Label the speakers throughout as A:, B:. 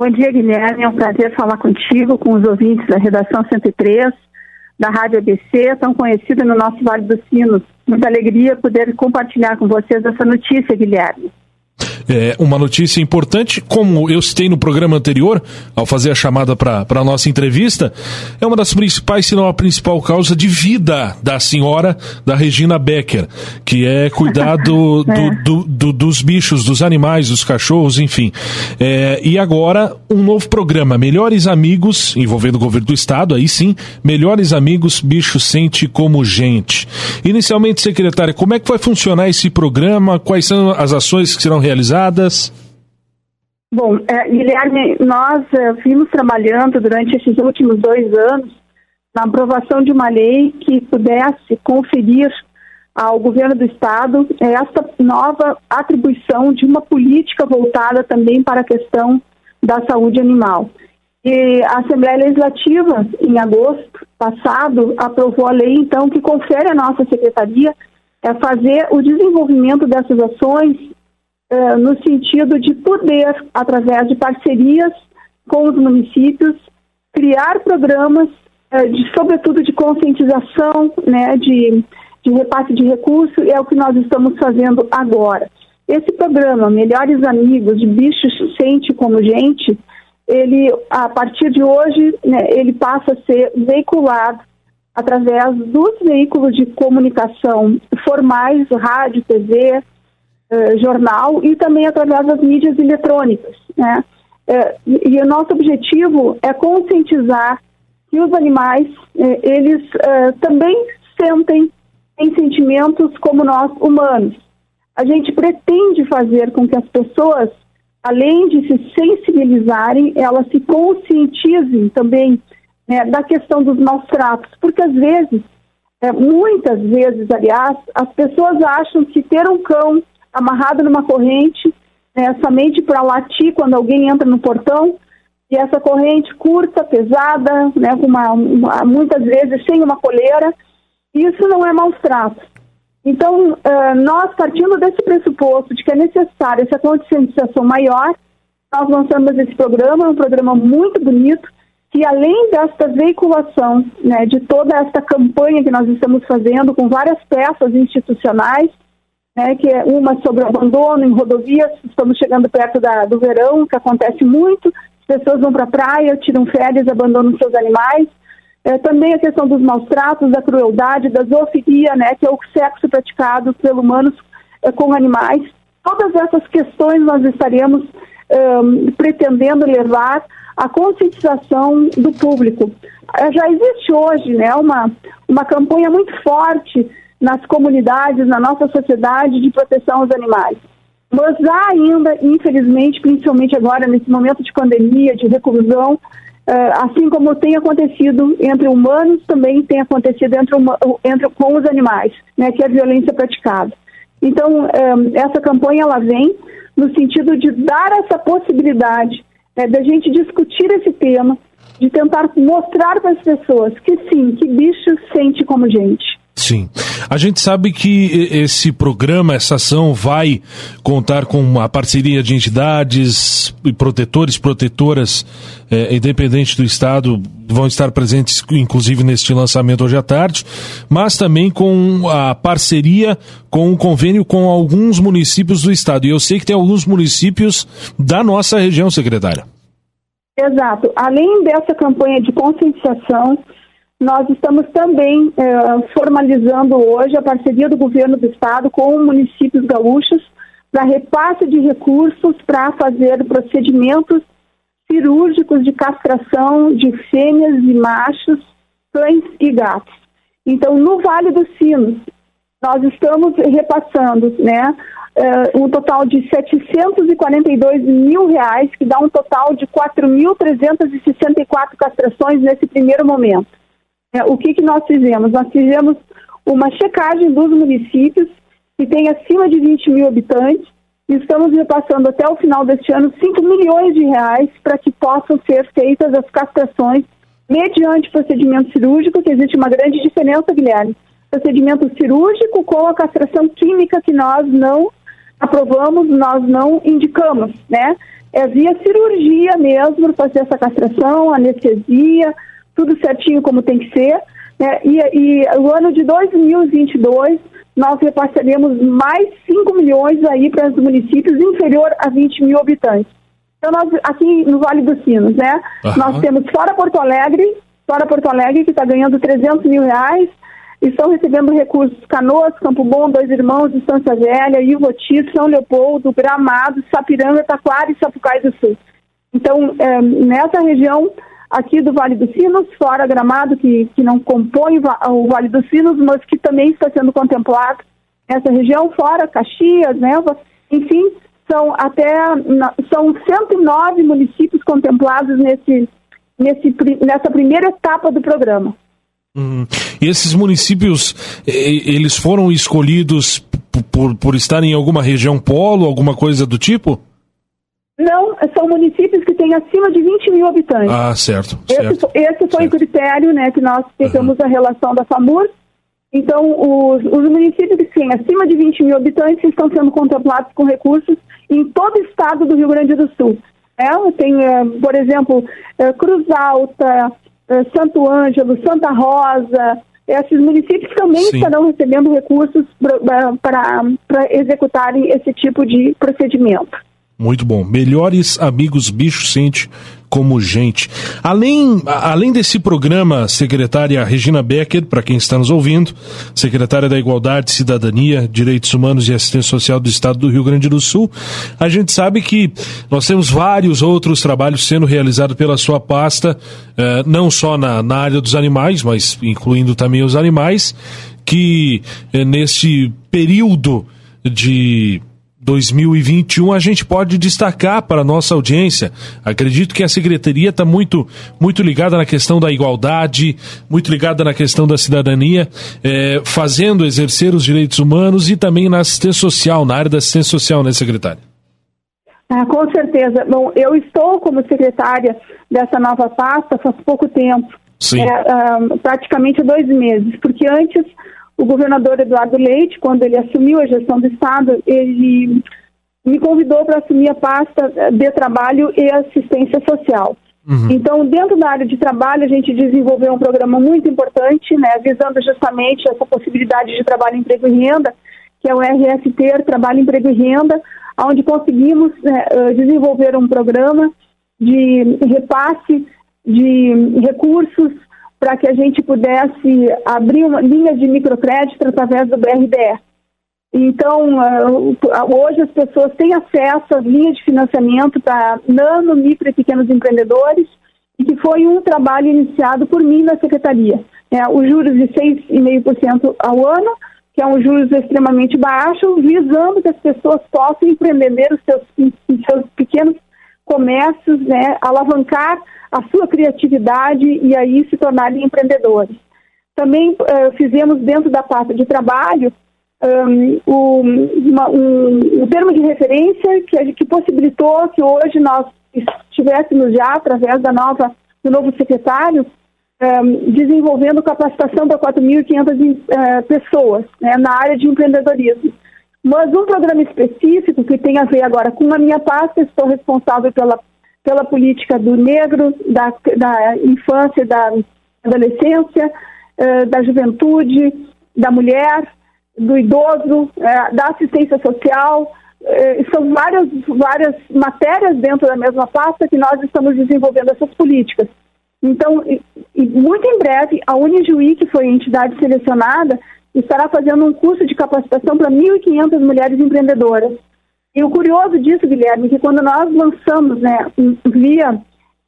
A: Bom dia, Guilherme. É um prazer falar contigo, com os ouvintes da Redação 103, da Rádio ABC, tão conhecida no nosso Vale dos Sinos. Muita alegria poder compartilhar com vocês essa notícia, Guilherme
B: é, uma notícia importante, como eu citei no programa anterior, ao fazer a chamada para a nossa entrevista, é uma das principais, se não a principal causa de vida da senhora, da Regina Becker, que é cuidar do, é. do, do, dos bichos, dos animais, dos cachorros, enfim. É, e agora, um novo programa, Melhores Amigos, envolvendo o governo do estado, aí sim, Melhores Amigos, Bicho Sente Como Gente. Inicialmente, secretária, como é que vai funcionar esse programa? Quais são as ações que serão realizadas?
A: Bom, é, Guilherme, nós é, vimos trabalhando durante esses últimos dois anos na aprovação de uma lei que pudesse conferir ao governo do estado essa nova atribuição de uma política voltada também para a questão da saúde animal. E a Assembleia Legislativa, em agosto passado, aprovou a lei, então, que confere à nossa secretaria é fazer o desenvolvimento dessas ações eh, no sentido de poder, através de parcerias com os municípios, criar programas, eh, de, sobretudo de conscientização, né, de, de repasse de recursos, é o que nós estamos fazendo agora. Esse programa, Melhores Amigos, de Bichos Sente Como Gente, ele, a partir de hoje, né, ele passa a ser veiculado através dos veículos de comunicação formais, rádio, TV, eh, jornal e também através das mídias eletrônicas. Né? Eh, e, o nosso objetivo é conscientizar que os animais, eh, eles também sentem em sentimentos como nós humanos. A gente pretende fazer com que as pessoas, além de se sensibilizarem, elas se conscientizem também né, da questão dos maus tratos, porque às vezes, é, muitas vezes, aliás, as pessoas acham que ter um cão amarrado numa corrente, né, somente para latir quando alguém entra no portão, e essa corrente curta, pesada, né, uma, uma, muitas vezes sem uma coleira, isso não é maus tratos. Então, uh, nós partindo desse pressuposto de que é necessária essa conscientização maior, nós lançamos esse programa, um programa muito bonito, que além desta veiculação né, de toda esta campanha que nós estamos fazendo com várias peças institucionais, né, que é uma sobre o abandono em rodovias. Estamos chegando perto da, do verão, que acontece muito. As pessoas vão para a praia, tiram férias, abandonam seus animais. É, também a questão dos maus tratos, da crueldade, da zoofilia, né, que é o sexo praticado pelos humanos é, com animais. Todas essas questões nós estaremos um, pretendendo levar à conscientização do público. É, já existe hoje né, uma, uma campanha muito forte nas comunidades, na nossa sociedade de proteção aos animais. Mas há ainda, infelizmente, principalmente agora nesse momento de pandemia, de reclusão, eh, assim como tem acontecido entre humanos, também tem acontecido entre, entre com os animais, né, que é a violência praticada. Então, eh, essa campanha ela vem no sentido de dar essa possibilidade né, da gente discutir esse tema, de tentar mostrar para as pessoas que sim, que bicho sente como gente.
B: Sim. A gente sabe que esse programa, essa ação vai contar com a parceria de entidades e protetores, protetoras, é, independente do Estado, vão estar presentes, inclusive, neste lançamento hoje à tarde, mas também com a parceria, com um convênio com alguns municípios do Estado. E eu sei que tem alguns municípios da nossa região, secretária.
A: Exato. Além dessa campanha de conscientização, nós estamos também eh, formalizando hoje a parceria do governo do estado com municípios gaúchos para repasse de recursos para fazer procedimentos cirúrgicos de castração de fêmeas e machos, cães e gatos. Então, no Vale dos Sinos, nós estamos repassando né, uh, um total de 742 mil reais, que dá um total de 4.364 castrações nesse primeiro momento. É, o que, que nós fizemos? Nós fizemos uma checagem dos municípios que têm acima de 20 mil habitantes e estamos repassando até o final deste ano 5 milhões de reais para que possam ser feitas as castrações mediante procedimento cirúrgico, que existe uma grande diferença, Guilherme. Procedimento cirúrgico com a castração química que nós não aprovamos, nós não indicamos, né? é via cirurgia mesmo, fazer essa castração, anestesia, tudo certinho como tem que ser. Né? E, e o ano de 2022 nós repassaremos mais 5 milhões aí para os municípios inferior a 20 mil habitantes. Então, nós, aqui no Vale dos Sinos, né? Uhum. Nós temos fora Porto Alegre, fora Porto Alegre, que está ganhando 300 mil reais, e estão recebendo recursos Canoas, Campo Bom, Dois Irmãos, Distância Velha, Ivoti, São Leopoldo, Gramado, Sapiranga, Taquara e Sapucai do Sul. Então, é, nessa região aqui do Vale dos Sinos, fora Gramado, que, que não compõe o Vale dos Sinos, mas que também está sendo contemplado nessa região, fora Caxias, né? enfim, são até são 109 municípios contemplados nesse, nesse, nessa primeira etapa do programa.
B: Hum. E esses municípios, eles foram escolhidos por, por estarem em alguma região polo, alguma coisa do tipo?
A: Não, são municípios que têm acima de 20 mil habitantes.
B: Ah, certo.
A: Esse,
B: certo,
A: esse foi certo. o critério né, que nós pegamos uhum. a relação da FAMUR. Então, os, os municípios que têm acima de 20 mil habitantes estão sendo contemplados com recursos em todo o estado do Rio Grande do Sul. É, tem, é, por exemplo, é, Cruz Alta, é, Santo Ângelo, Santa Rosa, esses municípios também Sim. estarão recebendo recursos para executarem esse tipo de procedimento.
B: Muito bom. Melhores amigos bicho sente como gente. Além, além desse programa, secretária Regina Becker, para quem está nos ouvindo, secretária da Igualdade, Cidadania, Direitos Humanos e Assistência Social do Estado do Rio Grande do Sul, a gente sabe que nós temos vários outros trabalhos sendo realizados pela sua pasta, eh, não só na, na área dos animais, mas incluindo também os animais, que eh, nesse período de 2021 a gente pode destacar para a nossa audiência. Acredito que a secretaria está muito, muito ligada na questão da igualdade, muito ligada na questão da cidadania, é, fazendo exercer os direitos humanos e também na assistência social, na área da assistência social, né, secretária?
A: Ah, com certeza. Bom, eu estou como secretária dessa nova pasta faz pouco tempo.
B: Sim.
A: É, um, praticamente dois meses, porque antes o governador Eduardo Leite, quando ele assumiu a gestão do Estado, ele me convidou para assumir a pasta de trabalho e assistência social. Uhum. Então, dentro da área de trabalho, a gente desenvolveu um programa muito importante, né, visando justamente essa possibilidade de trabalho, emprego e renda, que é o RFT, Trabalho, Emprego e Renda, onde conseguimos né, eh, desenvolver um programa de repasse de recursos para que a gente pudesse abrir uma linha de microcrédito através do BRDE. Então, ah, hoje as pessoas têm acesso às linhas de financiamento para nano, micro e pequenos empreendedores, e que foi um trabalho iniciado por mim na secretaria. É, os juros de 6,5% ao ano, que é um juros extremamente baixo, visando que as pessoas possam empreender os seus, os seus pequenos comércios, né, alavancar a sua criatividade e aí se tornarem empreendedores. Também uh, fizemos dentro da pasta de trabalho um, um, uma, um, um, termo de referência que, que possibilitou que hoje nós estivéssemos já, através da nova, do novo secretário, um, desenvolvendo capacitação para 4.500 uh, eh, pessoas né, na área de empreendedorismo. Mas um programa específico que tem a ver agora com a minha pasta, estou responsável pela pela política do negro, da, da infância, da adolescência, eh, da juventude, da mulher, do idoso, eh, da assistência social. Eh, são várias, várias matérias dentro da mesma pasta que nós estamos desenvolvendo essas políticas. Então, e, e muito em breve, a Unijuí, que foi a entidade selecionada, estará fazendo um curso de capacitação para 1.500 mulheres empreendedoras. E o curioso disso, Guilherme, é que quando nós lançamos, né, via um,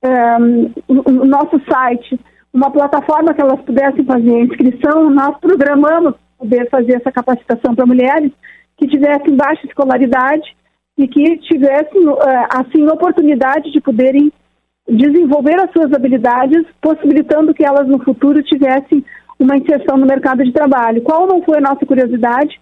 A: ehm, o nosso site, uma plataforma que elas pudessem fazer inscrição, nós programamos poder fazer essa capacitação para mulheres que tivessem baixa escolaridade e que tivessem, eh, assim, oportunidade de poderem desenvolver as suas habilidades, possibilitando que elas no futuro tivessem uma inserção no mercado de trabalho. Qual não foi a nossa curiosidade?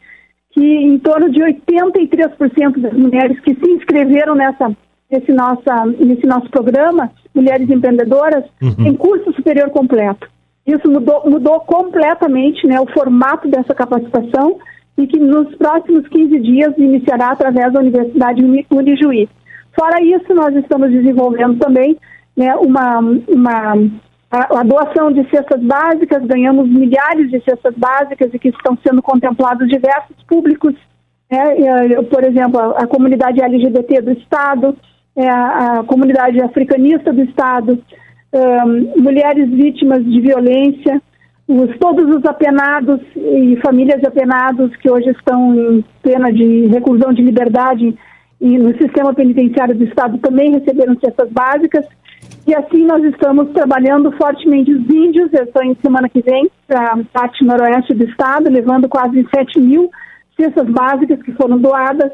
A: que em torno de 83% das mulheres que se inscreveram nessa, nesse, nossa, nesse nosso programa, Mulheres Empreendedoras, uhum. têm curso superior completo. Isso mudou, mudou completamente né, o formato dessa capacitação e que nos próximos 15 dias iniciará através da Universidade Unijuí. Fora isso, nós estamos desenvolvendo também né, uma, uma a, a, doação de cestas básicas, ganhamos milhares de cestas básicas e que estão sendo contemplados diversos públicos, né, por exemplo, a, a, comunidade LGBT do Estado, é, a, a, comunidade africanista do Estado, um, mulheres vítimas de violência, os, todos os apenados e famílias de apenados que hoje estão em pena de reclusão de liberdade e no sistema penitenciário do Estado também receberam cestas básicas. E assim nós estamos trabalhando fortemente os índios. Eu estou em semana que vem para a parte noroeste do Estado, levando quase 7 mil cestas básicas que foram doadas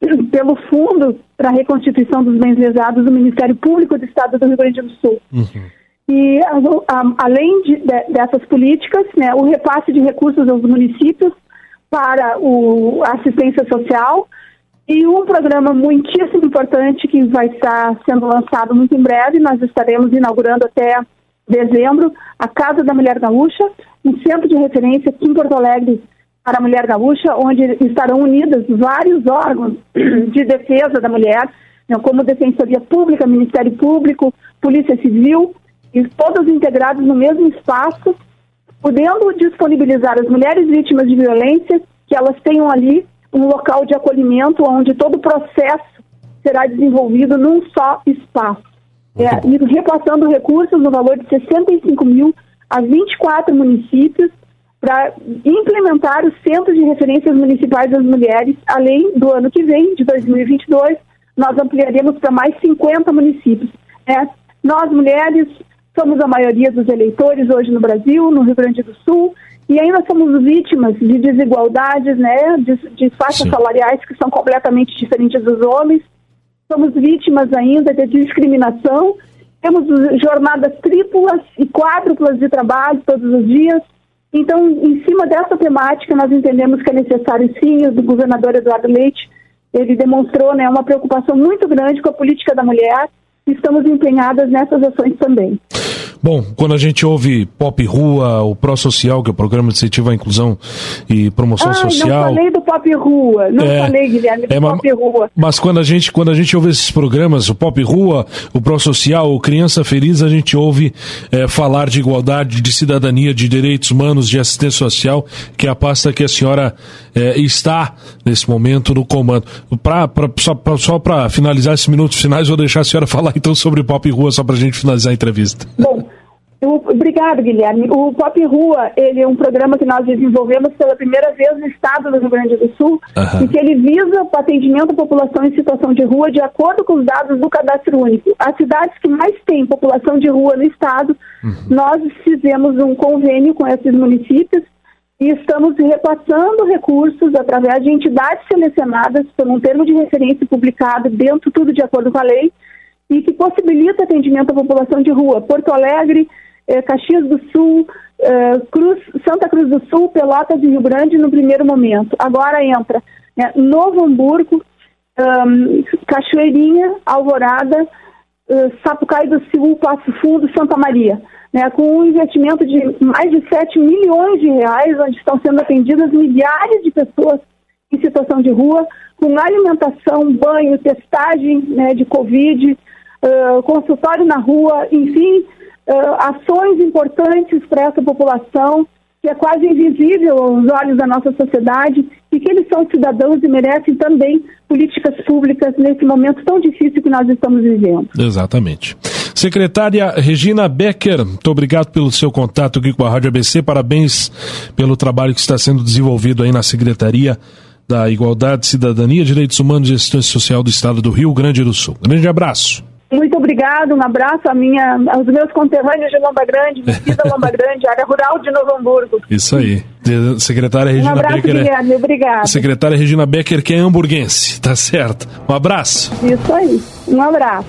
A: pelo Fundo para a Reconstituição dos Bens Lesados do Ministério Público do Estado do Rio Grande do Sul. Uhum. E a, a, além de, de, dessas políticas, né, o repasse de recursos aos municípios para o, a assistência social e um programa muitíssimo importante que vai estar sendo lançado muito em breve, nós estaremos inaugurando até dezembro a Casa da Mulher Gaúcha, um centro de referência aqui em Porto Alegre para a Mulher Gaúcha, onde estarão unidos vários órgãos de defesa da mulher, né, como Defensoria Pública, Ministério Público, Polícia Civil, e todos integrados no mesmo espaço, podendo disponibilizar as mulheres vítimas de violência que elas tenham ali um local de acolhimento onde todo o processo será desenvolvido num só espaço. É, e repassando recursos no valor de 65 mil a 24 municípios para implementar os centros de referências municipais das mulheres, além do ano que vem, de 2022, nós ampliaremos para mais 50 municípios. É, nós, mulheres, somos a maioria dos eleitores hoje no Brasil, no Rio Grande do Sul, e ainda somos vítimas de desigualdades, né, de, de faixas Sim. salariais que são completamente diferentes dos homens. Somos vítimas ainda de discriminação. Temos jornadas triplas e quádruplas de trabalho todos os dias. Então, em cima dessa temática, nós entendemos que é necessário sim, o governador Eduardo Leite, ele demonstrou né, uma preocupação muito grande com a política da mulher e estamos empenhadas nessas ações também.
B: Bom, quando a gente ouve Pop Rua, o Pro Social, que é o programa de incentivo à inclusão e promoção
A: Ai,
B: social.
A: Não falei do Pop Rua, não é, falei, Guilherme, do é, Pop Rua.
B: Mas quando a gente quando a gente ouve esses programas, o Pop Rua, o Pro Social, o Criança Feliz, a gente ouve é, falar de igualdade, de cidadania, de direitos humanos, de assistência social, que é a pasta que a senhora é, está nesse momento no comando. Pra, pra só para finalizar esses minutos finais, vou deixar a senhora falar então sobre Pop Rua, só para a gente finalizar a entrevista.
A: Bom, obrigado, Guilherme. O Pop Rua, ele é um programa que nós desenvolvemos pela primeira vez no estado do Rio Grande do Sul uhum. e que ele visa o atendimento à população em situação de rua de acordo com os dados do Cadastro Único. As cidades que mais têm população de rua no estado, uhum. nós fizemos um convênio com esses municípios e estamos repassando recursos através de entidades selecionadas por um termo de referência publicado dentro, tudo de acordo com a lei, e que possibilita atendimento à população de rua. Porto Alegre, Caxias do Sul, eh, Cruz, Santa Cruz do Sul, Pelotas e Rio Grande no primeiro momento. Agora entra né, Novo Hamburgo, um, Cachoeirinha, Alvorada, uh, Sapucaí do Sul, Passo Fundo, Santa Maria. Né, com um investimento de mais de 7 milhões de reais, onde estão sendo atendidas milhares de pessoas em situação de rua, com alimentação, banho, testagem né, de Covid, uh, consultório na rua, enfim, uh, ações importantes para essa população que é quase invisível aos olhos da nossa sociedade e que eles são cidadãos e merecem também políticas públicas nesse momento tão difícil que nós estamos vivendo.
B: Exatamente. Secretária Regina Becker, muito obrigado pelo seu contato aqui com a Rádio ABC, parabéns pelo trabalho que está sendo desenvolvido aí na Secretaria da Igualdade, Cidadania, Direitos Humanos e Assistência Social do Estado do Rio Grande do Sul. Grande abraço.
A: Muito obrigado, um abraço a minha, aos meus conterrâneos de Lomba Grande, Metida Lomba Grande, área rural de Novo Hamburgo.
B: Isso aí. Secretária Regina
A: um abraço,
B: Becker.
A: É- Guilherme, obrigado.
B: Secretária Regina Becker, que é hamburguense, tá certo. Um abraço.
A: Isso aí, um abraço.